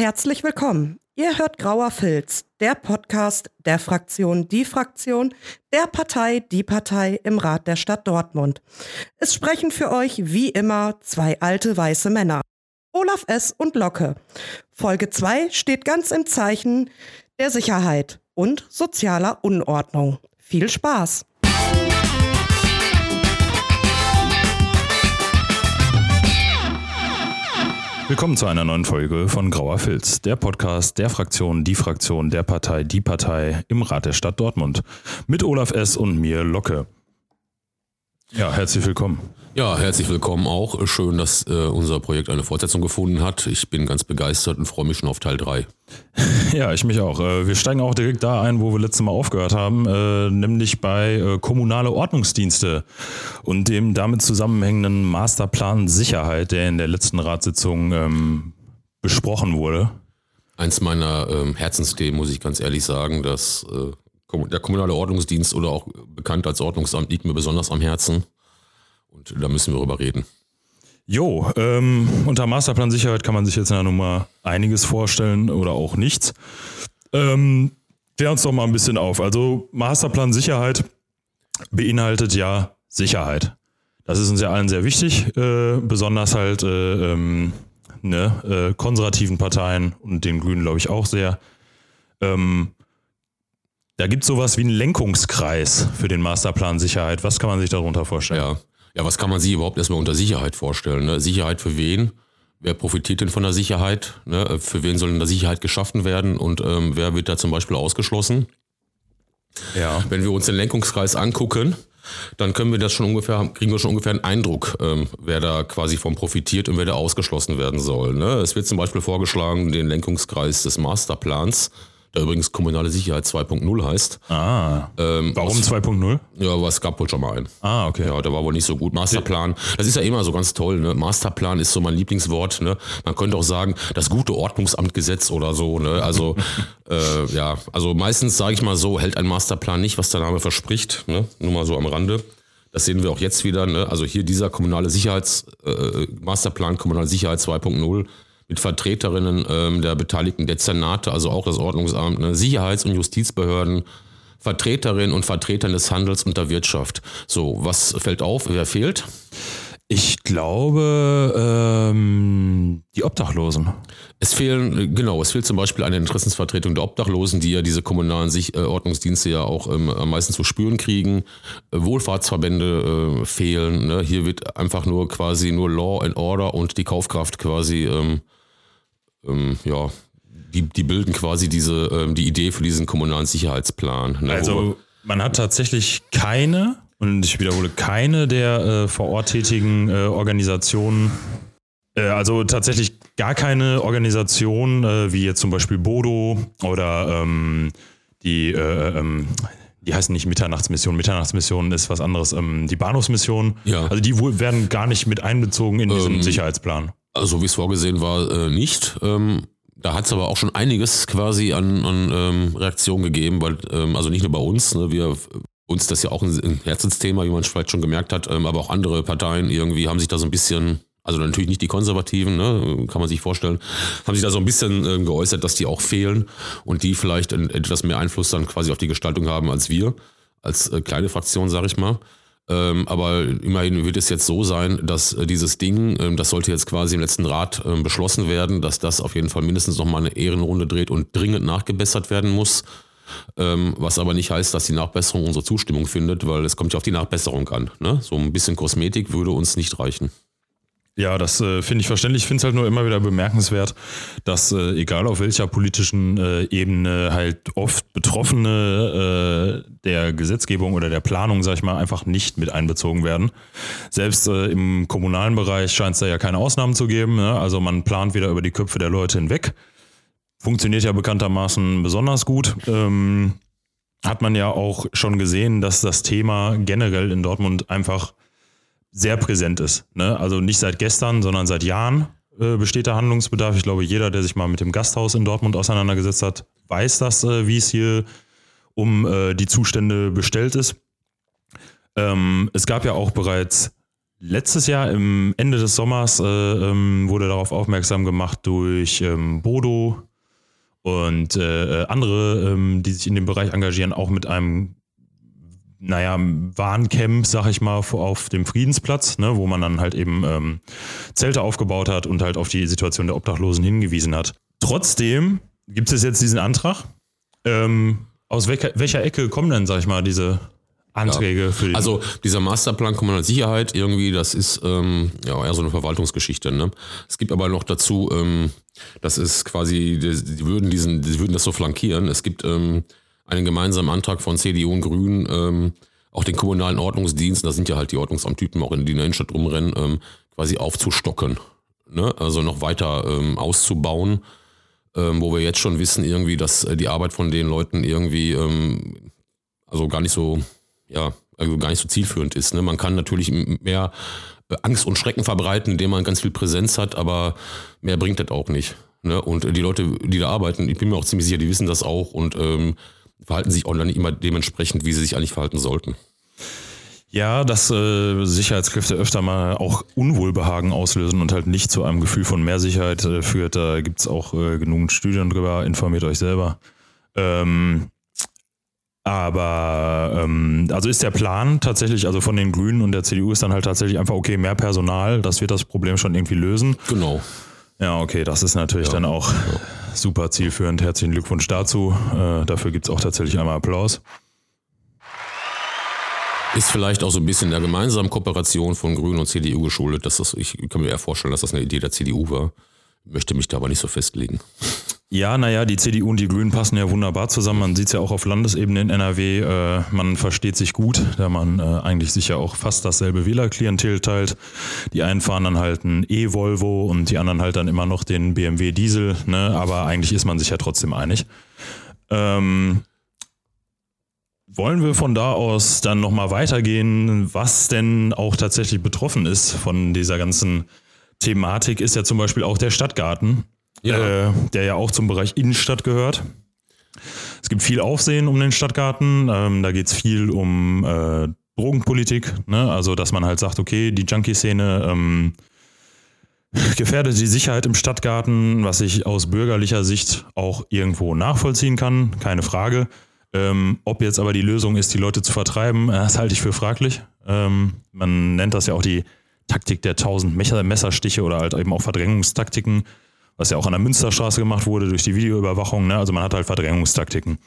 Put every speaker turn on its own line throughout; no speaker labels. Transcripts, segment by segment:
Herzlich willkommen. Ihr hört Grauer Filz, der Podcast der Fraktion Die Fraktion, der Partei Die Partei im Rat der Stadt Dortmund. Es sprechen für euch wie immer zwei alte weiße Männer. Olaf S. und Locke. Folge 2 steht ganz im Zeichen der Sicherheit und sozialer Unordnung. Viel Spaß!
Willkommen zu einer neuen Folge von Grauer Filz, der Podcast der Fraktion, die Fraktion, der Partei, die Partei im Rat der Stadt Dortmund. Mit Olaf S. und mir Locke. Ja, herzlich willkommen.
Ja, herzlich willkommen auch. Schön, dass äh, unser Projekt eine Fortsetzung gefunden hat. Ich bin ganz begeistert und freue mich schon auf Teil 3.
Ja, ich mich auch. Äh, wir steigen auch direkt da ein, wo wir letztes Mal aufgehört haben, äh, nämlich bei äh, kommunale Ordnungsdienste und dem damit zusammenhängenden Masterplan Sicherheit, der in der letzten Ratssitzung ähm, besprochen wurde.
Eins meiner ähm, Herzensthemen, muss ich ganz ehrlich sagen, dass der kommunale Ordnungsdienst oder auch bekannt als Ordnungsamt liegt mir besonders am Herzen. Und da müssen wir drüber reden.
Jo, ähm, unter Masterplan Sicherheit kann man sich jetzt in der Nummer einiges vorstellen oder auch nichts. Ähm, klär uns doch mal ein bisschen auf. Also Masterplan Sicherheit beinhaltet ja Sicherheit. Das ist uns ja allen sehr wichtig, äh, besonders halt äh, ähm, ne, äh, konservativen Parteien und den Grünen, glaube ich, auch sehr. Ähm, da gibt es sowas wie einen Lenkungskreis für den Masterplan Sicherheit. Was kann man sich darunter vorstellen?
Ja, ja, was kann man sich überhaupt erstmal unter Sicherheit vorstellen? Ne? Sicherheit für wen? Wer profitiert denn von der Sicherheit? Ne? Für wen soll denn da Sicherheit geschaffen werden und ähm, wer wird da zum Beispiel ausgeschlossen? Ja. Wenn wir uns den Lenkungskreis angucken, dann können wir das schon ungefähr, kriegen wir schon ungefähr einen Eindruck, ähm, wer da quasi von profitiert und wer da ausgeschlossen werden soll. Ne? Es wird zum Beispiel vorgeschlagen, den Lenkungskreis des Masterplans der übrigens Kommunale Sicherheit 2.0 heißt.
Ah. Ähm, Warum 2.0?
Ja, aber es gab wohl schon mal einen.
Ah, okay.
Ja, der war wohl nicht so gut. Masterplan, das ist ja immer so ganz toll, ne? Masterplan ist so mein Lieblingswort, ne? Man könnte auch sagen, das gute Ordnungsamtgesetz oder so, ne? Also, äh, ja, also meistens sage ich mal so, hält ein Masterplan nicht, was der Name verspricht, ne? Nur mal so am Rande. Das sehen wir auch jetzt wieder, ne? Also hier dieser kommunale Sicherheits, äh, Masterplan Kommunale Sicherheit 2.0 mit Vertreterinnen ähm, der beteiligten Dezernate, also auch das Ordnungsamt, ne, Sicherheits- und Justizbehörden, Vertreterinnen und Vertretern des Handels und der Wirtschaft. So, was fällt auf? Wer fehlt?
Ich glaube, ähm, die Obdachlosen.
Es fehlen, genau, es fehlt zum Beispiel eine Interessensvertretung der Obdachlosen, die ja diese kommunalen Sich äh, Ordnungsdienste ja auch ähm, am meisten zu spüren kriegen. Äh, Wohlfahrtsverbände äh, fehlen. Ne? Hier wird einfach nur quasi nur Law and Order und die Kaufkraft quasi ähm, ähm, ja, die, die bilden quasi diese, ähm, die Idee für diesen kommunalen Sicherheitsplan.
Ne, also man hat tatsächlich keine, und ich wiederhole, keine der äh, vor Ort tätigen äh, Organisationen, äh, also tatsächlich gar keine Organisation, äh, wie jetzt zum Beispiel Bodo oder ähm, die, äh, ähm, die heißen nicht Mitternachtsmission. Mitternachtsmission ist was anderes. Ähm, die Bahnhofsmission. Ja. Also die werden gar nicht mit einbezogen in diesen ähm, Sicherheitsplan.
Also wie es vorgesehen war, äh, nicht. Ähm, da hat es aber auch schon einiges quasi an, an ähm, Reaktionen gegeben, weil, ähm, also nicht nur bei uns, ne, wir uns das ja auch ein, Herzensthema, wie man vielleicht schon gemerkt hat, ähm, aber auch andere Parteien irgendwie haben sich da so ein bisschen, also natürlich nicht die Konservativen, ne, kann man sich vorstellen, haben sich da so ein bisschen äh, geäußert, dass die auch fehlen und die vielleicht etwas mehr Einfluss dann quasi auf die Gestaltung haben als wir, als äh, kleine Fraktion, sag ich mal. Ähm, aber immerhin wird es jetzt so sein, dass äh, dieses Ding, ähm, das sollte jetzt quasi im letzten Rat ähm, beschlossen werden, dass das auf jeden Fall mindestens noch mal eine Ehrenrunde dreht und dringend nachgebessert werden muss. Ähm, was aber nicht heißt, dass die Nachbesserung unsere Zustimmung findet, weil es kommt ja auf die Nachbesserung an. Ne? So ein bisschen Kosmetik würde uns nicht reichen.
Ja, das äh, finde ich verständlich. Ich finde es halt nur immer wieder bemerkenswert, dass äh, egal auf welcher politischen äh, Ebene halt oft Betroffene äh, der Gesetzgebung oder der Planung, sag ich mal, einfach nicht mit einbezogen werden. Selbst äh, im kommunalen Bereich scheint es da ja keine Ausnahmen zu geben. Ne? Also man plant wieder über die Köpfe der Leute hinweg. Funktioniert ja bekanntermaßen besonders gut. Ähm, hat man ja auch schon gesehen, dass das Thema generell in Dortmund einfach sehr präsent ist. Ne? Also nicht seit gestern, sondern seit Jahren äh, besteht der Handlungsbedarf. Ich glaube, jeder, der sich mal mit dem Gasthaus in Dortmund auseinandergesetzt hat, weiß das, äh, wie es hier um äh, die Zustände bestellt ist. Ähm, es gab ja auch bereits letztes Jahr im Ende des Sommers äh, ähm, wurde darauf aufmerksam gemacht durch ähm, Bodo und äh, andere, ähm, die sich in dem Bereich engagieren, auch mit einem naja, Warncamp, sag ich mal, auf dem Friedensplatz, ne, wo man dann halt eben ähm, Zelte aufgebaut hat und halt auf die Situation der Obdachlosen hingewiesen hat. Trotzdem gibt es jetzt diesen Antrag. Ähm, aus welcher, welcher Ecke kommen denn, sag ich mal, diese Anträge
ja.
für
die Also dieser Masterplan kommunale Sicherheit irgendwie, das ist ähm, ja eher so eine Verwaltungsgeschichte. Ne? Es gibt aber noch dazu, ähm, das ist quasi, die, die, würden diesen, die würden das so flankieren. Es gibt ähm, einen gemeinsamen Antrag von CDU und Grünen, ähm, auch den kommunalen Ordnungsdienst, da sind ja halt die Ordnungsamtypen auch in die Innenstadt rumrennen, ähm, quasi aufzustocken. Ne? Also noch weiter ähm, auszubauen, ähm, wo wir jetzt schon wissen, irgendwie, dass äh, die Arbeit von den Leuten irgendwie ähm, also gar nicht so, ja, also gar nicht so zielführend ist. Ne? Man kann natürlich mehr äh, Angst und Schrecken verbreiten, indem man ganz viel Präsenz hat, aber mehr bringt das auch nicht. Ne? Und die Leute, die da arbeiten, ich bin mir auch ziemlich sicher, die wissen das auch und ähm, verhalten sich nicht immer dementsprechend, wie sie sich eigentlich verhalten sollten.
Ja, dass äh, Sicherheitskräfte öfter mal auch Unwohlbehagen auslösen und halt nicht zu einem Gefühl von mehr Sicherheit äh, führt. Da gibt es auch äh, genug Studien drüber, informiert euch selber. Ähm, aber ähm, also ist der Plan tatsächlich, also von den Grünen und der CDU ist dann halt tatsächlich einfach, okay, mehr Personal, das wird das Problem schon irgendwie lösen.
Genau.
Ja, okay, das ist natürlich ja. dann auch super zielführend. Herzlichen Glückwunsch dazu. Äh, dafür gibt es auch tatsächlich einmal Applaus.
Ist vielleicht auch so ein bisschen der gemeinsamen Kooperation von Grünen und CDU geschuldet. Dass das, ich kann mir eher vorstellen, dass das eine Idee der CDU war. Möchte mich da aber nicht so festlegen.
Ja, naja, die CDU und die Grünen passen ja wunderbar zusammen. Man sieht es ja auch auf Landesebene in NRW. Äh, man versteht sich gut, da man äh, eigentlich sicher auch fast dasselbe Wählerklientel teilt. Die einen fahren dann halt ein E-Volvo und die anderen halt dann immer noch den BMW Diesel. Ne? Aber eigentlich ist man sich ja trotzdem einig. Ähm, wollen wir von da aus dann nochmal weitergehen, was denn auch tatsächlich betroffen ist von dieser ganzen Thematik, ist ja zum Beispiel auch der Stadtgarten ja. Äh, der ja auch zum Bereich Innenstadt gehört. Es gibt viel Aufsehen um den Stadtgarten. Ähm, da geht es viel um äh, Drogenpolitik. Ne? Also, dass man halt sagt, okay, die Junkie-Szene ähm, gefährdet die Sicherheit im Stadtgarten, was ich aus bürgerlicher Sicht auch irgendwo nachvollziehen kann, keine Frage. Ähm, ob jetzt aber die Lösung ist, die Leute zu vertreiben, äh, das halte ich für fraglich. Ähm, man nennt das ja auch die Taktik der tausend Messerstiche oder halt eben auch Verdrängungstaktiken was ja auch an der Münsterstraße gemacht wurde durch die Videoüberwachung. Ne? Also man hat halt Verdrängungstaktiken.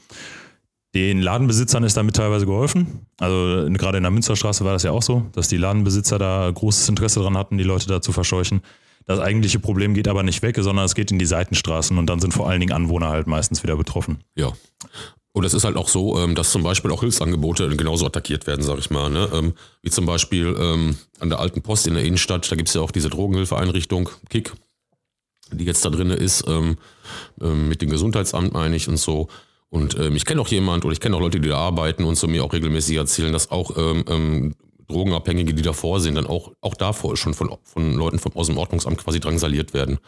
Den Ladenbesitzern ist damit teilweise geholfen. Also gerade in der Münsterstraße war das ja auch so, dass die Ladenbesitzer da großes Interesse daran hatten, die Leute da zu verscheuchen. Das eigentliche Problem geht aber nicht weg, sondern es geht in die Seitenstraßen und dann sind vor allen Dingen Anwohner halt meistens wieder betroffen.
Ja. Und es ist halt auch so, ähm, dass zum Beispiel auch Hilfsangebote genauso attackiert werden, sag ich mal. Ne? Ähm, wie zum Beispiel ähm, an der Alten Post in der Innenstadt, da gibt es ja auch diese Drogenhilfeeinrichtung, KIK, die jetzt da drin ist, ähm, ähm, mit dem Gesundheitsamt meine ich und so. Und ähm, ich kenne auch jemand oder ich kenne auch Leute, die da arbeiten und zu mir auch regelmäßig erzählen, dass auch ähm, ähm, Drogenabhängige, die davor sind, dann auch, auch davor schon von, von Leuten vom, aus dem Ordnungsamt quasi drangsaliert werden.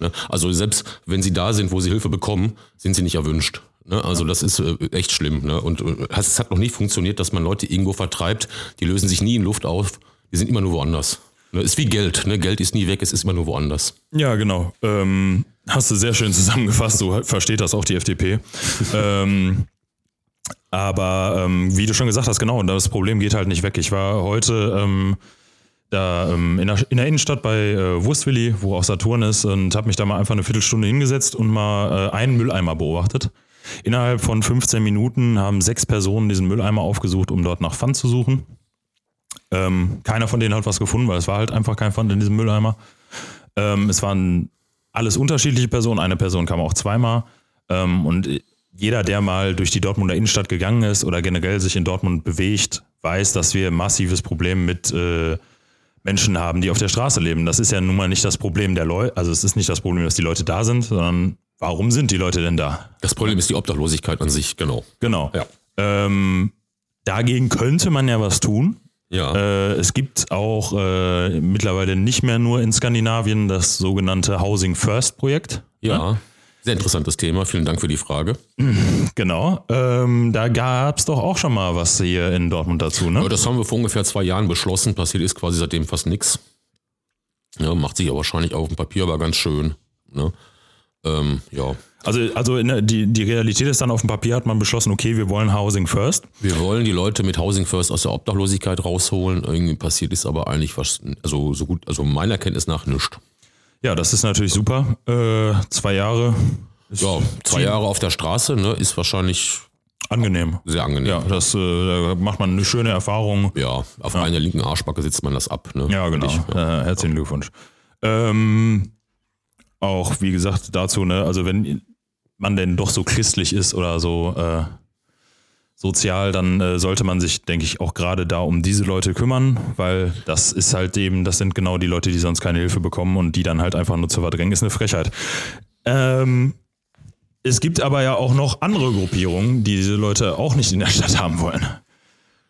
Ne? Also selbst wenn sie da sind, wo sie Hilfe bekommen, sind sie nicht erwünscht. Ne? Also das ist äh, echt schlimm. Ne? Und äh, es hat noch nicht funktioniert, dass man Leute irgendwo vertreibt, die lösen sich nie in Luft auf, die sind immer nur woanders. Ne, ist wie Geld. Ne? Geld ist nie weg, es ist immer nur woanders.
Ja, genau. Ähm, hast du sehr schön zusammengefasst, so versteht das auch die FDP. ähm, aber ähm, wie du schon gesagt hast, genau, das Problem geht halt nicht weg. Ich war heute ähm, da ähm, in der, in, der, Innenstadt bei äh, Wurstwilli, wo auch Saturn ist, und habe mich da mal einfach eine Viertelstunde hingesetzt und mal äh, einen Mülleimer beobachtet. Innerhalb von 15 Minuten haben sechs Personen diesen Mülleimer aufgesucht, um dort nach Pfand zu suchen. Ähm, keiner von denen hat was gefunden, weil es war halt einfach kein Pfand in diesem Mülleimer. Ähm, es waren alles unterschiedliche Personen. Eine Person kam auch zweimal. Ähm, und jeder, der mal durch die Dortmunder Innenstadt gegangen ist oder generell sich in Dortmund bewegt, weiß, dass wir ein massives Problem mit äh, Menschen haben, die auf der Straße leben. Das ist ja nun mal nicht das Problem der Leute, also es ist nicht das Problem, dass die Leute da sind, sondern warum sind die Leute denn da?
Das Problem ist die Obdachlosigkeit an sich, genau.
Genau. Ja. Ähm, dagegen könnte man ja was tun.
Ja.
Äh, es gibt auch äh, mittlerweile nicht mehr nur in Skandinavien das sogenannte Housing First Projekt.
Ja.
Ne?
Sehr interessantes Thema. Vielen Dank für die Frage.
Genau. Ähm, da gab es doch auch schon mal was hier in Dortmund dazu, ne?
Aber das haben wir vor ungefähr zwei Jahren beschlossen. Passiert ist quasi seitdem fast nichts. Ja, macht sich ja wahrscheinlich auf dem Papier aber ganz schön. Ne? Ähm, ja.
Also, also der, die, die Realität ist dann auf dem Papier hat man beschlossen, okay, wir wollen Housing First.
Wir wollen die Leute mit Housing First aus der Obdachlosigkeit rausholen. Irgendwie passiert ist aber eigentlich was, also so gut, also meiner Kenntnis nach nichts.
Ja, das ist natürlich super. Äh, zwei Jahre.
Ja, zwei Jahre auf der Straße ne, ist wahrscheinlich
Angenehm.
sehr angenehm.
Ja, das äh, da macht man eine schöne Erfahrung.
Ja, auf einer linken Arschbacke sitzt man das ab. Ne?
Ja, genau.
Ich,
Äh, herzlichen Glückwunsch. Ähm, auch wie gesagt dazu, ne, also wenn man denn doch so christlich ist oder so äh, sozial, dann äh, sollte man sich, denke ich, auch gerade da um diese Leute kümmern, weil das ist halt eben, das sind genau die Leute, die sonst keine Hilfe bekommen und die dann halt einfach nur zu verdrängen, ist eine Frechheit. Ähm, es gibt aber ja auch noch andere Gruppierungen, die diese Leute auch nicht in der Stadt haben wollen.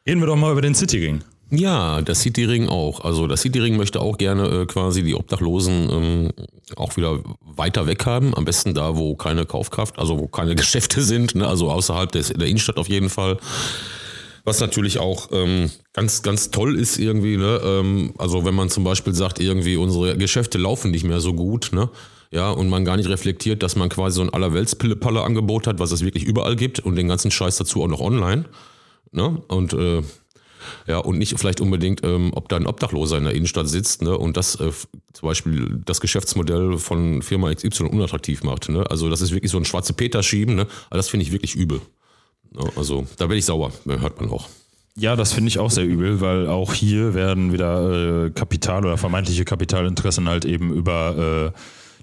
Reden wir doch mal über den Cityring.
Ja, das Cityring auch. Also das Cityring möchte auch gerne äh, quasi die Obdachlosen ähm, auch wieder weiter weg haben. Am besten da, wo keine Kaufkraft, also wo keine Geschäfte sind, ne? also außerhalb des, der Innenstadt auf jeden Fall. Was natürlich auch ähm, ganz, ganz toll ist irgendwie, ne? Ähm, also wenn man zum Beispiel sagt, irgendwie unsere Geschäfte laufen nicht mehr so gut, ne? Ja, und man gar nicht reflektiert, dass man quasi so ein Allerwelts-Pille-Palle-Angebot hat, was es wirklich überall gibt und den ganzen Scheiß dazu auch noch online. Ne? Und äh, ja, und nicht vielleicht unbedingt, ähm, ob da ein Obdachloser in der Innenstadt sitzt ne, und das äh, zum Beispiel das Geschäftsmodell von Firma XY unattraktiv macht. Ne? Also das ist wirklich so ein schwarze Peter schieben, ne? das finde ich wirklich übel. Ne? Also da werde ich sauer, hört man auch.
Ja, das finde ich auch sehr übel, weil auch hier werden wieder äh, Kapital oder vermeintliche Kapitalinteressen halt eben über äh,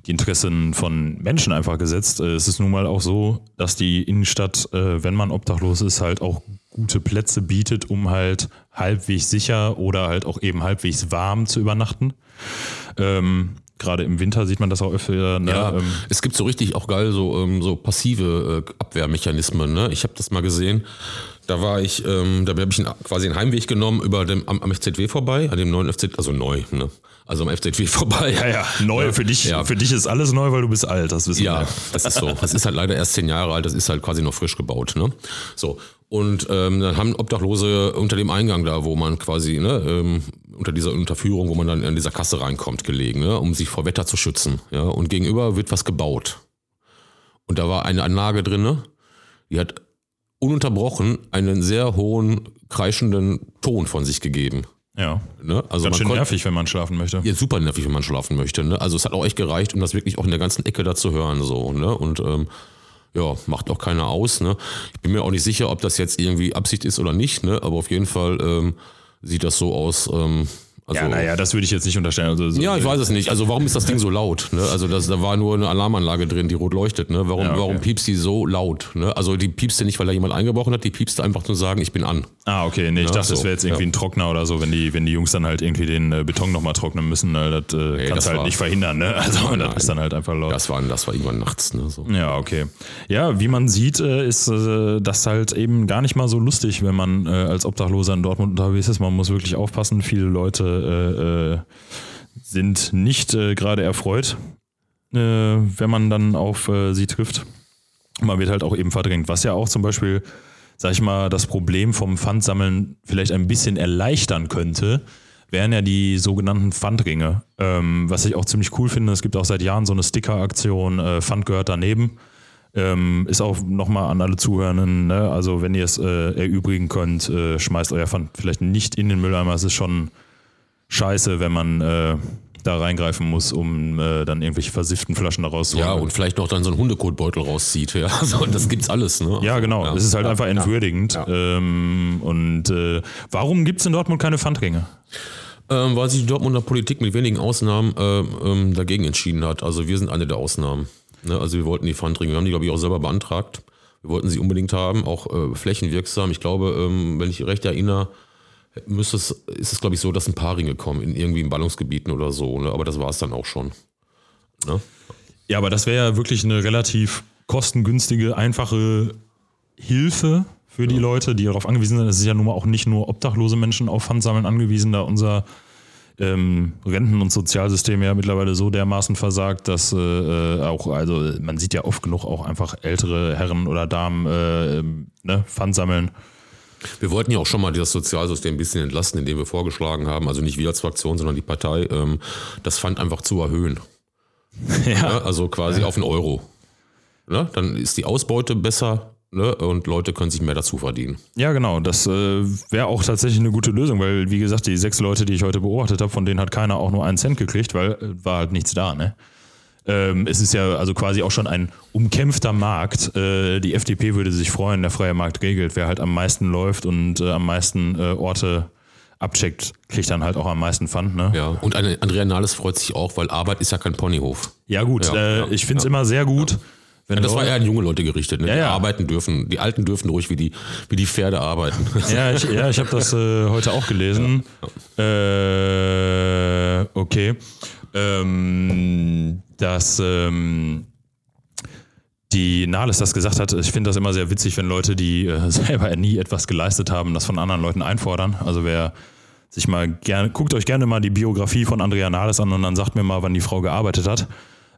die Interessen von Menschen einfach gesetzt. Äh, es ist nun mal auch so, dass die Innenstadt, äh, wenn man obdachlos ist, halt auch gute Plätze bietet, um halt halbwegs sicher oder halt auch eben halbwegs warm zu übernachten. Ähm, Gerade im Winter sieht man das auch öfter. Ne?
Ja,
Ähm,
es gibt so richtig auch geil so, ähm, so passive äh, Abwehrmechanismen. Ne? Ich habe das mal gesehen. Da war ich, ähm, da habe ich einen, quasi einen Heimweg genommen über dem am, am FZW vorbei, an dem neuen FZW, also neu, ne? Also am FZW vorbei.
ja, ja, neu für dich.
Ja.
Für dich ist alles neu, weil du bist alt. Das wissen
Ja,
wir.
das ist so. Das ist halt leider erst zehn Jahre alt, das ist halt quasi noch frisch gebaut. Ne? So. Und ähm, dann haben Obdachlose unter dem Eingang da, wo man quasi, ne, ähm, unter dieser Unterführung, wo man dann in dieser Kasse reinkommt, gelegen, ne, um sich vor Wetter zu schützen. Ja? Und gegenüber wird was gebaut. Und da war eine Anlage drin, ne? die hat ununterbrochen einen sehr hohen, kreischenden Ton von sich gegeben.
Ja.
Ne? Also
Ganz schön
konnte-
nervig, wenn man schlafen möchte.
ja, super nervig, wenn man schlafen möchte. Ne? Also es hat auch echt gereicht, um das wirklich auch in der ganzen Ecke da zu hören. So, ne? Und ähm, ja, macht auch keiner aus. Ne? Ich bin mir auch nicht sicher, ob das jetzt irgendwie Absicht ist oder nicht, ne? aber auf jeden Fall ähm, sieht das so aus. Ähm, also,
ja, naja, das würde ich jetzt nicht unterstellen. Also, so-
ja, ich weiß es nicht. Also warum ist das Ding so laut? Ne? Also das, da war nur eine Alarmanlage drin, die rot leuchtet. Ne? Warum,
Ja, okay.
warum piepst die so laut? Ne? Also die piepste nicht, weil da jemand eingebrochen hat, die piepste einfach zu sagen, ich bin an.
Ah, okay. Nee, ich
Ja,
dachte, das
so,
wäre jetzt irgendwie
ja.
ein Trockner oder so, wenn die, wenn die Jungs dann halt irgendwie den äh, Beton nochmal trocknen müssen. Äh, das äh, kannst
das
du halt
war-
nicht verhindern, ne? Also das
Nein.
ist dann halt einfach laut.
Das war, das war irgendwann nachts. Ne? So.
Ja, okay. Ja, wie man sieht, äh, ist äh, das halt eben gar nicht mal so lustig, wenn man äh, als Obdachloser in Dortmund unterwegs ist. Man muss wirklich aufpassen. Viele Leute äh, äh, sind nicht äh, gerade erfreut, äh, wenn man dann auf äh, sie trifft. Man wird halt auch eben verdrängt, was ja auch zum Beispiel, sag ich mal, das Problem vom Pfandsammeln vielleicht ein bisschen erleichtern könnte, wären ja die sogenannten Pfandringe. Ähm, was ich auch ziemlich cool finde, es gibt auch seit Jahren so eine Sticker-Aktion, äh, Pfand gehört daneben. Ähm, ist auch nochmal an alle Zuhörenden, ne? also wenn ihr es äh, erübrigen könnt, äh, schmeißt euer Pfand vielleicht nicht in den Mülleimer. Es ist schon scheiße, wenn man äh, da reingreifen muss, um äh, dann irgendwelche versifften Flaschen daraus zu
Ja, und vielleicht noch dann so einen Hundekotbeutel rauszieht. Ja, so, das gibt's alles. Ne?
Ja, genau.
Ja.
Es ist halt
Ja.
einfach entwürdigend.
Ja.
Ähm, und äh, warum gibt es in Dortmund keine Pfandringe?
Ähm, weil sich die Dortmunder Politik mit wenigen Ausnahmen ähm, ähm, dagegen entschieden hat. Also wir sind eine der Ausnahmen. Ne? Also wir wollten die Pfandringe, wir haben die, glaube ich, auch selber beantragt. Wir wollten sie unbedingt haben, auch äh, flächenwirksam. Ich glaube, ähm, wenn ich recht erinnere, müsste es, ist es, glaube ich, so, dass ein paar Ringe kommen, in irgendwie in Ballungsgebieten oder so. Ne? Aber das war es dann auch schon. Ne?
Ja, aber das wäre ja wirklich eine relativ kostengünstige, einfache Hilfe für die Leute, die darauf angewiesen sind. Es ist ja nun mal auch nicht nur obdachlose Menschen auf Pfandsammeln angewiesen, da unser ähm, Renten- und Sozialsystem ja mittlerweile so dermaßen versagt, dass äh, äh, auch, also man sieht ja oft genug auch einfach ältere Herren oder Damen äh, ne, Pfand sammeln.
Wir wollten ja auch schon mal das Sozialsystem ein bisschen entlasten, indem wir vorgeschlagen haben, also nicht wir als Fraktion, sondern die Partei, ähm, das Pfand einfach zu erhöhen. ja. ja also quasi ja. auf einen Euro. Ne? Dann ist die Ausbeute besser Ne? und Leute können sich mehr dazu verdienen.
Ja, genau. Das äh, wäre auch tatsächlich eine gute Lösung, weil, wie gesagt, die sechs Leute, die ich heute beobachtet habe, von denen hat keiner auch nur einen Cent gekriegt, weil äh, war halt nichts da. Ne? Ähm, es ist ja also quasi auch schon ein umkämpfter Markt. Äh, die FDP würde sich freuen, der freie Markt regelt. Wer halt am meisten läuft und äh, am meisten äh, Orte abcheckt, kriegt dann halt auch am meisten Pfand. Ne?
Ja, und eine Andrea Nahles freut sich auch, weil Arbeit ist ja kein Ponyhof.
Ja, gut. Ja, äh, ja, ich finde es ja. immer sehr gut.
Ja, das war eher an junge Leute gerichtet. Ne? Ja, die ja. arbeiten dürfen. Die Alten dürfen ruhig wie die, wie die Pferde arbeiten.
Ja, ich, ja, ich habe das äh, heute auch gelesen. Äh, okay. Ähm, dass ähm, die Nahles das gesagt hat. Ich finde das immer sehr witzig, wenn Leute, die äh, selber nie etwas geleistet haben, das von anderen Leuten einfordern. Also wer sich mal gerne, guckt euch gerne mal die Biografie von Andrea Nahles an und dann sagt mir mal, wann die Frau gearbeitet hat.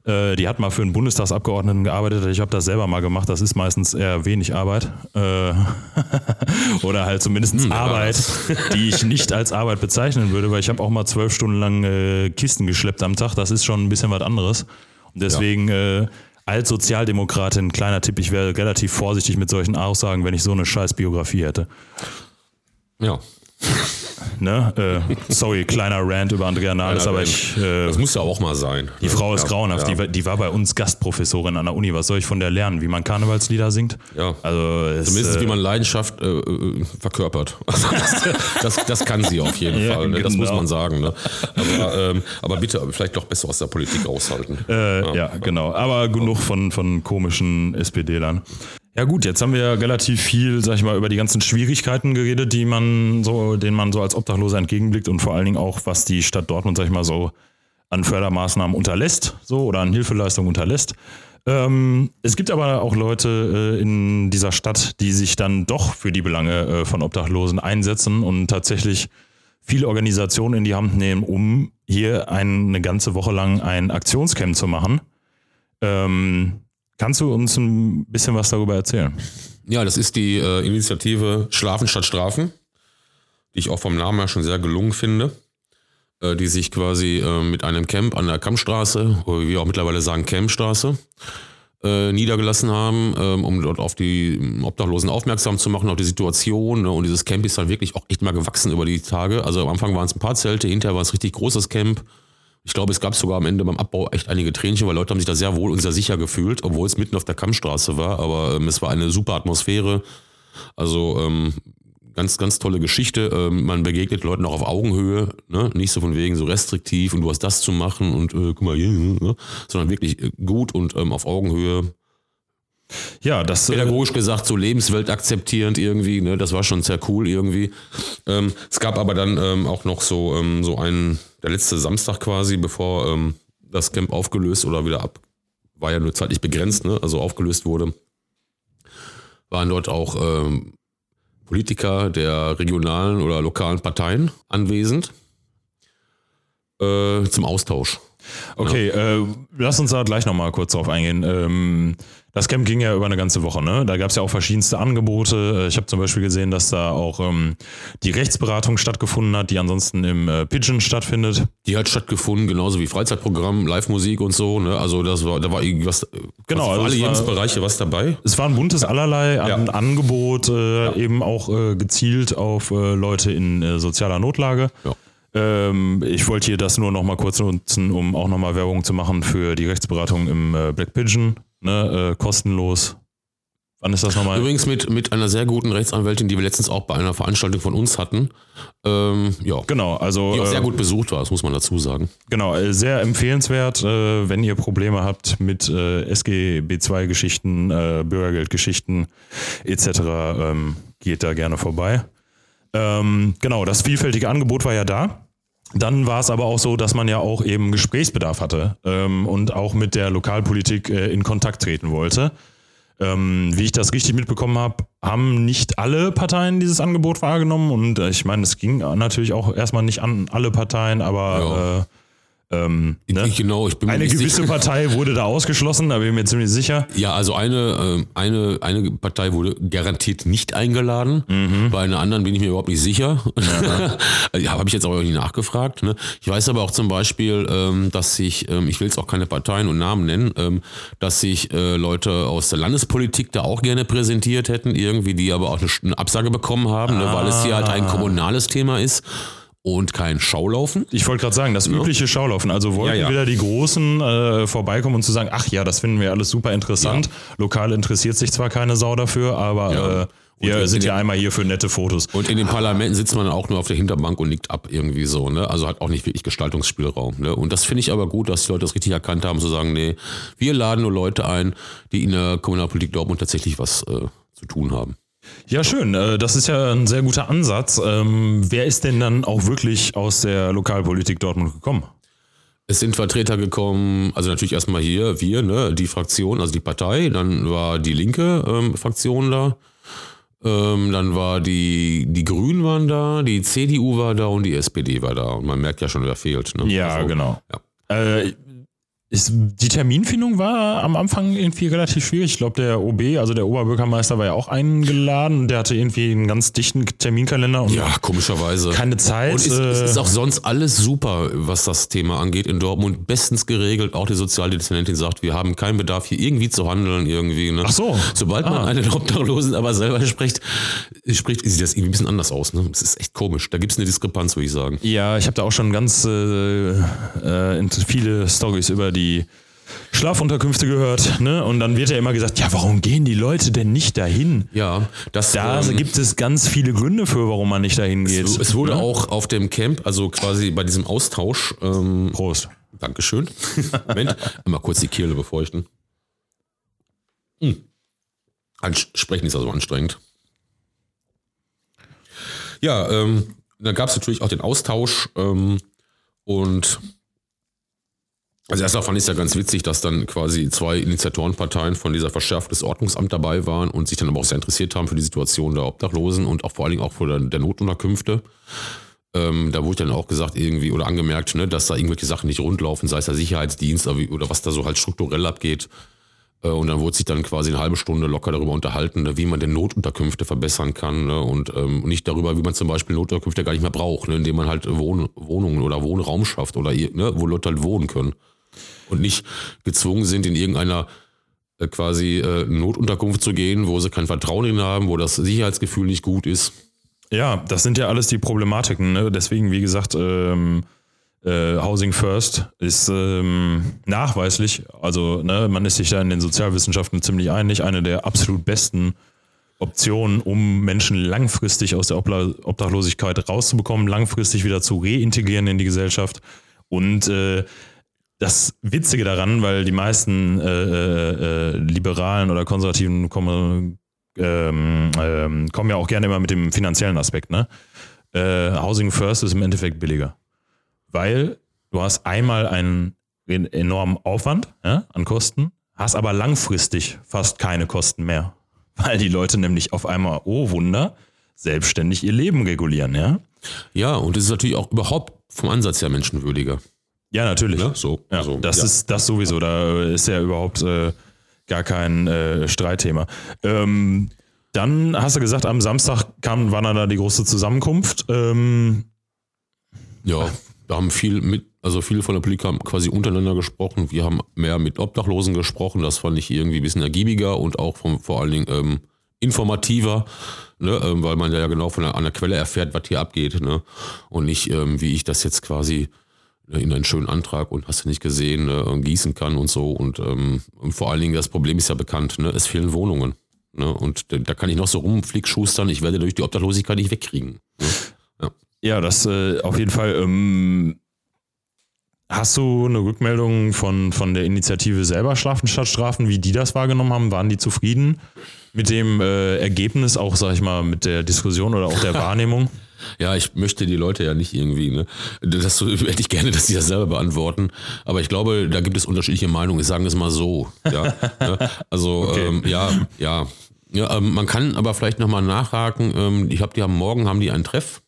Äh, die hat mal für einen Bundestagsabgeordneten gearbeitet. Ich habe das selber mal gemacht. Das ist meistens eher wenig Arbeit. Äh, oder halt zumindest hm, Arbeit, die ich nicht als Arbeit bezeichnen würde, weil ich habe auch mal zwölf Stunden lang äh, Kisten geschleppt am Tag. Das ist schon ein bisschen was anderes. Und deswegen ja. Äh, als Sozialdemokratin, kleiner Tipp, ich wäre relativ vorsichtig mit solchen Aussagen, wenn ich so eine scheiß Biografie hätte.
Ja.
Ne? Äh, sorry, kleiner Rant über Andrea Nahles, aber ich.
Äh, das muss ja auch mal sein.
Die Frau ist ja, grauenhaft. Ja. Die, die, war bei uns Gastprofessorin an der Uni. Was soll ich von der lernen? Wie man Karnevalslieder singt?
Ja. Also es, Zumindest äh, wie man Leidenschaft äh, äh verkörpert. Also das, das, das, kann sie auf jeden Fall. Ne? Das genau. muss man sagen. Ne? Aber, ähm, aber bitte vielleicht doch besser aus der Politik raushalten.
Äh, ja. genau. Aber genug von, von komischen SPD-Lern. Ja gut, jetzt haben wir relativ viel, sag ich mal, über die ganzen Schwierigkeiten geredet, die man so, denen man so als Obdachloser entgegenblickt und vor allen Dingen auch, was die Stadt Dortmund, sag ich mal, so an Fördermaßnahmen unterlässt, so oder an Hilfeleistungen unterlässt. Ähm, es gibt aber auch Leute äh, in dieser Stadt, die sich dann doch für die Belange äh, von Obdachlosen einsetzen und tatsächlich viele Organisationen in die Hand nehmen, um hier eine ganze Woche lang ein Aktionscamp zu machen. Ähm, Kannst du uns ein bisschen was darüber erzählen?
Ja, das ist die äh, Initiative Schlafen statt Strafen, die ich auch vom Namen her schon sehr gelungen finde, äh, die sich quasi äh, mit einem Camp an der Kampfstraße, oder wie wir auch mittlerweile sagen Campstraße, äh, niedergelassen haben, ähm, um dort auf die Obdachlosen aufmerksam zu machen, auf die Situation. Ne? Und dieses Camp ist dann wirklich auch echt mal gewachsen über die Tage. Also am Anfang waren es ein paar Zelte, hinterher war es richtig großes Camp. Ich glaube, es gab sogar am Ende beim Abbau echt einige Tränchen, weil Leute haben sich da sehr wohl und sehr sicher gefühlt, obwohl es mitten auf der Kammstraße war. Aber ähm, es war eine super Atmosphäre. Also ähm, ganz, ganz tolle Geschichte. Ähm, man begegnet Leuten auch auf Augenhöhe, ne? nicht so von wegen so restriktiv und du hast das zu machen und äh, guck mal hier, ne? sondern wirklich äh, gut und ähm, auf Augenhöhe.
Ja, das
äh, pädagogisch gesagt so Lebenswelt akzeptierend irgendwie, ne, das war schon sehr cool irgendwie. Ähm, es gab aber dann ähm, auch noch so ähm, so einen der letzte Samstag quasi, bevor ähm, das Camp aufgelöst oder wieder ab war ja nur zeitlich begrenzt, ne, also aufgelöst wurde, waren dort auch ähm, Politiker der regionalen oder lokalen Parteien anwesend äh, zum Austausch.
Okay, ja. äh, lass uns da gleich nochmal kurz drauf eingehen. Ähm, das Camp ging ja über eine ganze Woche, ne? Da gab es ja auch verschiedenste Angebote. Äh, ich habe zum Beispiel gesehen, dass da auch ähm, die Rechtsberatung stattgefunden hat, die ansonsten im äh, Pigeon stattfindet.
Die hat stattgefunden, genauso wie Freizeitprogramm, Live-Musik und so, ne? Also das war, da war irgendwas, äh,
genau, also
alle Lebensbereiche was dabei.
Es war ein buntes allerlei an ja. Angebot, äh, ja. eben auch äh, gezielt auf äh, Leute in sozialer Notlage. Ja. Ähm, ich wollte hier das nur noch mal kurz nutzen, um auch noch mal Werbung zu machen für die Rechtsberatung im Black Pigeon ne, äh, kostenlos. Wann ist das nochmal?
Übrigens mit, mit einer sehr guten Rechtsanwältin, die wir letztens auch bei einer Veranstaltung von uns hatten. Ähm, ja.
Genau, also.
Die auch sehr äh, gut besucht war, das muss man dazu sagen.
Genau, äh, sehr empfehlenswert, äh, wenn ihr Probleme habt mit äh, SGB II-Geschichten, äh, Bürgergeldgeschichten etc., ähm, geht da gerne vorbei. Ähm, genau, das vielfältige Angebot war ja da. Dann war es aber auch so, dass man ja auch eben Gesprächsbedarf hatte ähm, und auch mit der Lokalpolitik äh, in Kontakt treten wollte. Ähm, wie ich das richtig mitbekommen habe, haben nicht alle Parteien dieses Angebot wahrgenommen und äh, ich meine, es ging natürlich auch erstmal nicht an alle Parteien, aber
Ja.
äh, ähm, ne?
Genau, ich bin mir
eine
nicht
gewisse
sicher.
Partei wurde da ausgeschlossen, da bin ich mir ziemlich sicher.
Ja, also eine, ähm, eine, eine Partei wurde garantiert nicht eingeladen.
Mhm.
Bei einer anderen bin ich mir überhaupt nicht sicher. Ja, habe ich jetzt auch nicht nachgefragt. Ne? Ich weiß aber auch zum Beispiel, ähm, dass sich, ähm, ich will jetzt auch keine Parteien und Namen nennen, dass sich äh, Leute aus der Landespolitik da auch gerne präsentiert hätten, irgendwie, die aber auch eine, Absage bekommen haben, ne? weil es hier halt
Ah.
ein kommunales Thema ist und kein Schaulaufen.
Ich wollte gerade sagen, das übliche Schaulaufen. Also wollten
Ja, ja.
wieder die Großen äh, vorbeikommen und zu sagen, ach ja, das finden wir alles super interessant. Lokal interessiert sich zwar keine Sau dafür, aber
Ja.
äh, wir sind ja einmal hier für nette Fotos.
Und in den Parlamenten sitzt man auch nur auf der Hinterbank und nickt ab irgendwie so, ne? Also hat auch nicht wirklich Gestaltungsspielraum. Ne? Und das finde ich aber gut, dass die Leute das richtig erkannt haben, zu sagen, nee, wir laden nur Leute ein, die in der Kommunalpolitik Dortmund tatsächlich was äh, zu tun haben.
Ja, schön. Äh, Das ist ja ein sehr guter Ansatz. Ähm, wer ist denn dann auch wirklich aus der Lokalpolitik Dortmund gekommen?
Es sind Vertreter gekommen, also natürlich erstmal hier, wir, ne, die Fraktion, also die Partei, dann war die linke ähm, Fraktion da, ähm, dann war die, die Grünen waren da, die CDU war da und die SPD war da. Und man merkt ja schon, wer fehlt. Ne?
Ja,
Also,
genau.
ja.
Äh, ist, die Terminfindung war am Anfang irgendwie relativ schwierig. Ich glaube, der OB, also der Oberbürgermeister, war ja auch eingeladen. Der hatte irgendwie einen ganz dichten Terminkalender und
Ja, komischerweise.
keine Zeit.
Und es, es
äh,
ist auch sonst alles super, was das Thema angeht in Dortmund. Bestens geregelt. Auch die Sozialdezernentin sagt, wir haben keinen Bedarf, hier irgendwie zu handeln. Irgendwie, ne?
Ach so.
Sobald man
Ah.
einen Obdachlosen aber selber spricht, spricht, sieht das irgendwie ein bisschen anders aus. Ne? Das ist echt komisch. Da gibt es eine Diskrepanz, würde ich sagen.
Ja, ich habe da auch schon ganz äh, äh, viele Stories über die Schlafunterkünfte gehört. Ne? Und dann wird ja immer gesagt, ja, warum gehen die Leute denn nicht dahin?
Ja, das
Da
ähm,
gibt es ganz viele Gründe für, warum man nicht dahin geht.
es, es wurde
Ne?
auch auf dem Camp, also quasi bei diesem Austausch, ähm,
Prost.
Dankeschön. Moment, mal kurz die Kehle befeuchten. Hm. Sprechen ist also anstrengend. Ja, ähm, dann gab es natürlich auch den Austausch ähm, und also erstmal fand ich es ja ganz witzig, dass dann quasi zwei Initiatorenparteien von dieser Verschärfung des Ordnungsamt dabei waren und sich dann aber auch sehr interessiert haben für die Situation der Obdachlosen und auch vor allen Dingen auch vor der, der Notunterkünfte. Ähm, da wurde dann auch gesagt irgendwie oder angemerkt, ne, dass da irgendwelche Sachen nicht rundlaufen, sei es der Sicherheitsdienst oder, was da so halt strukturell abgeht. Äh, und dann wurde sich dann quasi eine halbe Stunde locker darüber unterhalten, ne, wie man denn Notunterkünfte verbessern kann ne, und ähm, nicht darüber, wie man zum Beispiel Notunterkünfte gar nicht mehr braucht, ne, indem man halt Wohn Wohnungen oder Wohnraum schafft oder ne, wo Leute halt wohnen können und nicht gezwungen sind, in irgendeiner äh, quasi äh, Notunterkunft zu gehen, wo sie kein Vertrauen in haben, wo das Sicherheitsgefühl nicht gut ist.
Ja, das sind ja alles die Problematiken. Ne? Deswegen, wie gesagt, ähm, äh, Housing First ist ähm, nachweislich, also ne, man ist sich da in den Sozialwissenschaften ziemlich einig, eine der absolut besten Optionen, um Menschen langfristig aus der Obla Obdachlosigkeit rauszubekommen, langfristig wieder zu reintegrieren in die Gesellschaft. Und äh, das Witzige daran, weil die meisten äh, äh, äh, liberalen oder konservativen kommen, ähm, ähm, kommen ja auch gerne immer mit dem finanziellen Aspekt. Ne? Äh, Housing First ist im Endeffekt billiger, weil du hast einmal einen enormen Aufwand ja, an Kosten, hast aber langfristig fast keine Kosten mehr, weil die Leute nämlich auf einmal, oh Wunder, selbstständig ihr Leben regulieren. Ja,
Ja, und es ist natürlich auch überhaupt vom Ansatz her menschenwürdiger.
Ja natürlich.
Ne? So,
Ja,
so,
das
ja.
ist das sowieso. Da ist ja überhaupt äh, gar kein äh, Streitthema. Ähm, dann hast du gesagt, am Samstag kam, war dann da die große Zusammenkunft. Ähm,
Ja, wir haben viel mit, also viele von der Politik haben quasi untereinander gesprochen. Wir haben mehr mit Obdachlosen gesprochen. Das fand ich irgendwie ein bisschen ergiebiger und auch vom, vor allen Dingen ähm, informativer, ne, ähm, weil man ja genau von der, an der Quelle erfährt, was hier abgeht. Ne? Und nicht, ähm, wie ich das jetzt quasi in einen schönen Antrag und hast du nicht gesehen, ne, gießen kann und so. Und, ähm, und vor allen Dingen, das Problem ist ja bekannt, ne? es fehlen Wohnungen. Ne? Und da, kann ich noch so rumflickschustern, ich werde durch die Obdachlosigkeit nicht wegkriegen. Ne?
ja, das äh, auf jeden Fall. Ähm, hast du eine Rückmeldung von, von der Initiative selber Schlafen statt Strafen, wie die das wahrgenommen haben? Waren die zufrieden mit dem äh, Ergebnis, auch sag ich mal, mit der Diskussion oder auch der Wahrnehmung?
Ja, ich möchte die Leute ja nicht irgendwie, ne? Das hätte ich gerne, dass sie das selber beantworten. Aber ich glaube, da gibt es unterschiedliche Meinungen. Ich sage es mal so. Ja, ne? Also
Okay.
ähm, ja, ja. Ja, ähm, man kann aber vielleicht nochmal nachhaken. Ähm, ich habe die haben morgen haben die einen Treff.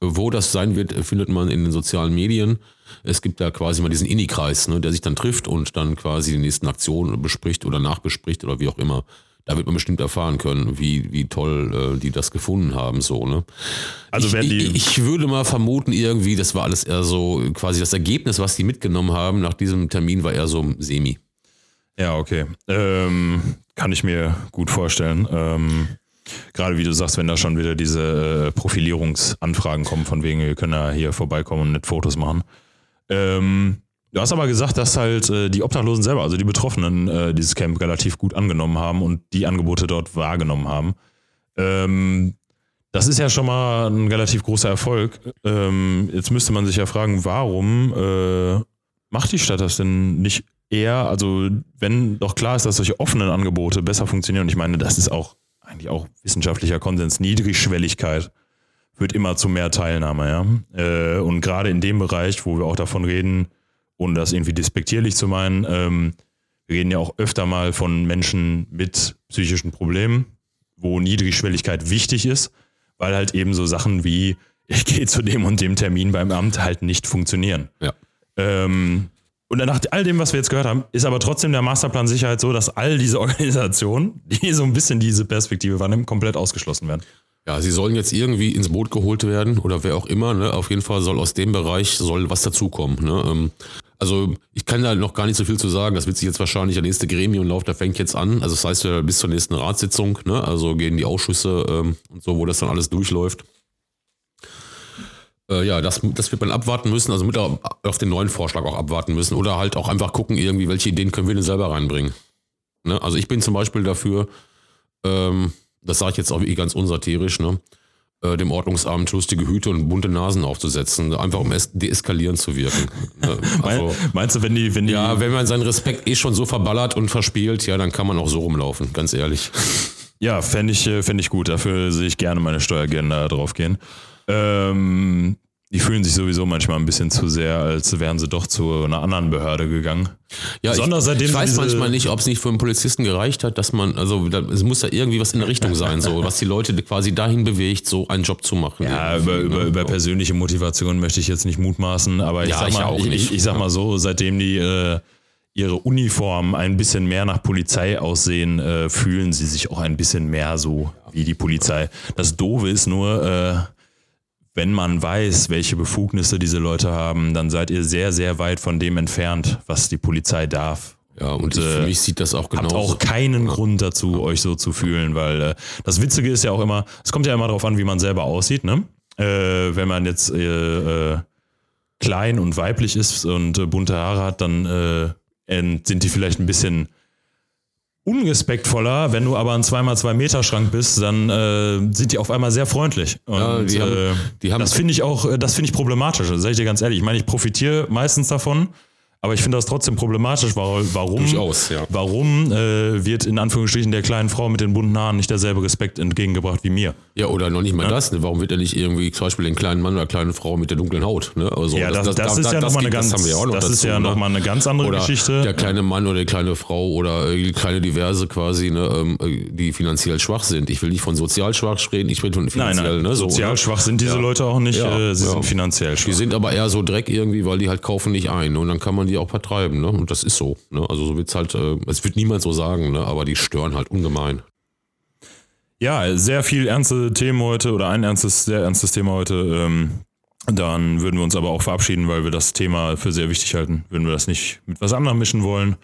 Wo das sein wird, findet man in den sozialen Medien. Es gibt da quasi mal diesen Inni-Kreis, ne, der sich dann trifft und dann quasi die nächsten Aktionen bespricht oder nachbespricht oder wie auch immer. Da wird man bestimmt erfahren können, wie, wie toll äh, die das gefunden haben, so, ne?
Also
ich,
die-
ich, ich würde mal vermuten, irgendwie, das war alles eher so, quasi das Ergebnis, was die mitgenommen haben nach diesem Termin, war eher so semi.
Ja, okay. Ähm, kann ich mir gut vorstellen. Ähm, Gerade wie du sagst, wenn da schon wieder diese äh, Profilierungsanfragen kommen, von wegen, wir können ja hier vorbeikommen und nicht Fotos machen. Ähm, du hast aber gesagt, dass halt äh, die Obdachlosen selber, also die Betroffenen, äh, dieses Camp relativ gut angenommen haben und die Angebote dort wahrgenommen haben. Ähm, das ist ja schon mal ein relativ großer Erfolg. Ähm, jetzt müsste man sich ja fragen, warum äh, macht die Stadt das denn nicht eher? Also, wenn doch klar ist, dass solche offenen Angebote besser funktionieren, und ich meine, das ist auch eigentlich auch wissenschaftlicher Konsens, Niedrigschwelligkeit führt immer zu mehr Teilnahme, ja. Äh, und gerade in dem Bereich, wo wir auch davon reden, ohne das irgendwie despektierlich zu meinen, ähm, wir reden ja auch öfter mal von Menschen mit psychischen Problemen, wo Niedrigschwelligkeit wichtig ist, weil halt eben so Sachen wie, ich gehe zu dem und dem Termin beim Amt halt nicht funktionieren.
Ja.
Ähm, und nach all dem, was wir jetzt gehört haben, ist aber trotzdem der Masterplan Sicherheit so, dass all diese Organisationen, die so ein bisschen diese Perspektive wahrnehmen, komplett ausgeschlossen werden.
Ja, sie sollen jetzt irgendwie ins Boot geholt werden oder wer auch immer. Ne? Auf jeden Fall soll aus dem Bereich soll was dazukommen. Ne? Ähm, also ich kann da noch gar nicht so viel zu sagen. Das wird sich jetzt wahrscheinlich der nächste Gremiumlauf, der fängt jetzt an. Also das heißt ja bis zur nächsten Ratssitzung. Ne? Also gehen die Ausschüsse ähm, und so, wo das dann alles durchläuft. Äh, ja, das, das wird man abwarten müssen. Also mit auf den neuen Vorschlag auch abwarten müssen oder halt auch einfach gucken, irgendwie, welche Ideen können wir denn selber reinbringen. Ne? Also ich bin zum Beispiel dafür, ähm, das sage ich jetzt auch ganz unsatirisch, ne? Äh, dem Ordnungsamt lustige Hüte und bunte Nasen aufzusetzen, einfach um es deeskalierend zu wirken. Ne? Also,
Mein, meinst du, wenn die, wenn die,
ja, wenn man seinen Respekt eh schon so verballert und verspielt, ja, dann kann man auch so rumlaufen, ganz ehrlich.
Ja, fände ich, äh, fänd ich gut. Dafür sehe ich gerne meine Steuergelder draufgehen. Ähm, die fühlen sich sowieso manchmal ein bisschen zu sehr, als wären sie doch zu einer anderen Behörde gegangen.
Ja,
Besonders
ich,
seitdem
ich weiß manchmal nicht, ob es nicht für einen Polizisten gereicht hat, dass man, also da, es muss ja irgendwie was in der Richtung sein, so was die Leute quasi dahin bewegt, so einen Job zu machen.
Ja, über,
irgendwie,
über,
ne?
über persönliche Motivation möchte ich jetzt nicht mutmaßen, aber ich
Ja,
sag
ich
mal,
auch
ich,
nicht.
ich, ich sag mal so, seitdem die äh, ihre Uniform ein bisschen mehr nach Polizei aussehen, äh, fühlen sie sich auch ein bisschen mehr so wie die Polizei. Das Doofe ist nur, äh, wenn man weiß, welche Befugnisse diese Leute haben, dann seid ihr sehr, sehr weit von dem entfernt, was die Polizei darf.
Ja, und,
Und,
für
äh,
mich sieht das auch genau
Habt auch keinen Grund dazu, euch so zu fühlen, weil äh, das Witzige ist ja auch immer, es kommt ja immer darauf an, wie man selber aussieht, ne? Äh, wenn man jetzt äh, äh, klein und weiblich ist und bunte Haare hat, dann sind die vielleicht ein bisschen unrespektvoller. Wenn du aber ein 2x2 Meter Schrank bist, dann äh, sind die auf einmal sehr freundlich. Und
Ja, die haben-
äh,
die haben-
das finde ich auch, äh, das finde ich problematisch. Das sage ich dir ganz ehrlich. Ich meine, ich profitiere meistens davon. Aber ich finde das trotzdem problematisch, warum,
Durchaus, ja.
warum äh, wird in Anführungsstrichen der kleinen Frau mit den bunten Haaren nicht derselbe Respekt entgegengebracht wie mir?
Ja, oder noch nicht mal das. Ne? Warum wird er nicht irgendwie zum Beispiel den kleinen Mann oder kleine Frau mit der dunklen Haut? Ne? Also
Ja, das, das, ist ja nochmal eine ganz,
das ja noch
das ist
dazu,
ja
ne?
noch mal eine ganz andere
oder
Geschichte.
Der kleine Mann oder die kleine Frau oder äh, die kleine Diverse quasi, ne, ähm, äh, die finanziell schwach sind. Ich will nicht von sozial schwach reden, ich will von
nein,
finanziell.
nein,
ne, so,
sozial
ne?
schwach sind diese
Ja.
Leute auch nicht.
Ja,
äh, sie
ja.
sind finanziell schwach.
Die sind aber eher so Dreck irgendwie, weil die halt kaufen nicht ein. Ne? Und dann kann man die auch vertreiben. Ne? Und das ist so. Ne? Also so wird's halt, äh, es wird niemand so sagen, ne? aber die stören halt ungemein.
Ja, sehr viel ernste Themen heute oder ein ernstes, sehr ernstes Thema heute. Ähm, dann würden wir uns aber auch verabschieden, weil wir das Thema für sehr wichtig halten. Würden wir das nicht mit was anderem mischen wollen.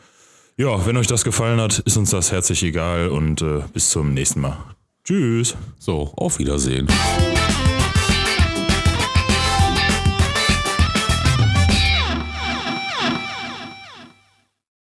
Ja, wenn euch das gefallen hat, ist uns das herzlich egal und äh, bis zum nächsten Mal. Tschüss.
So, auf Wiedersehen.